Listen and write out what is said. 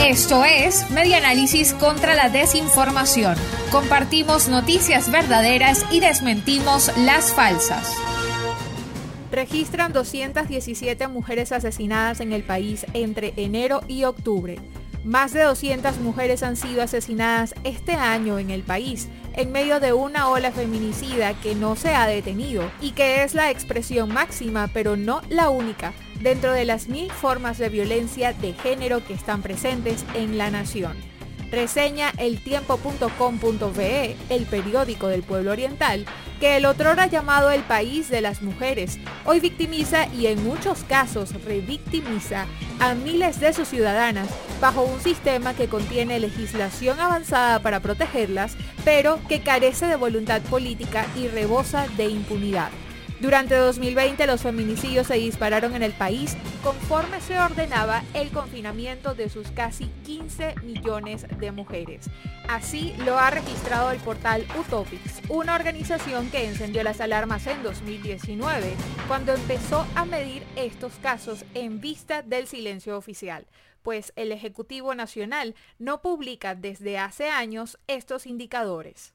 Esto es Media Análisis contra la Desinformación. Compartimos noticias verdaderas y desmentimos las falsas. Registran 217 mujeres asesinadas en el país entre enero y octubre. Más de 200 mujeres han sido asesinadas este año en el país, en medio de una ola feminicida que no se ha detenido y que es la expresión máxima, pero no la única, dentro de las mil formas de violencia de género que están presentes en la nación. Reseña eltiempo.com.be, el periódico del pueblo oriental, que el otrora llamado el país de las mujeres, hoy victimiza y en muchos casos revictimiza a miles de sus ciudadanas bajo un sistema que contiene legislación avanzada para protegerlas, pero que carece de voluntad política y rebosa de impunidad. Durante 2020 los feminicidios se dispararon en el país conforme se ordenaba el confinamiento de sus casi 15 millones de mujeres. Así lo ha registrado el portal Utopics, una organización que encendió las alarmas en 2019 cuando empezó a medir estos casos en vista del silencio oficial, pues el Ejecutivo Nacional no publica desde hace años estos indicadores.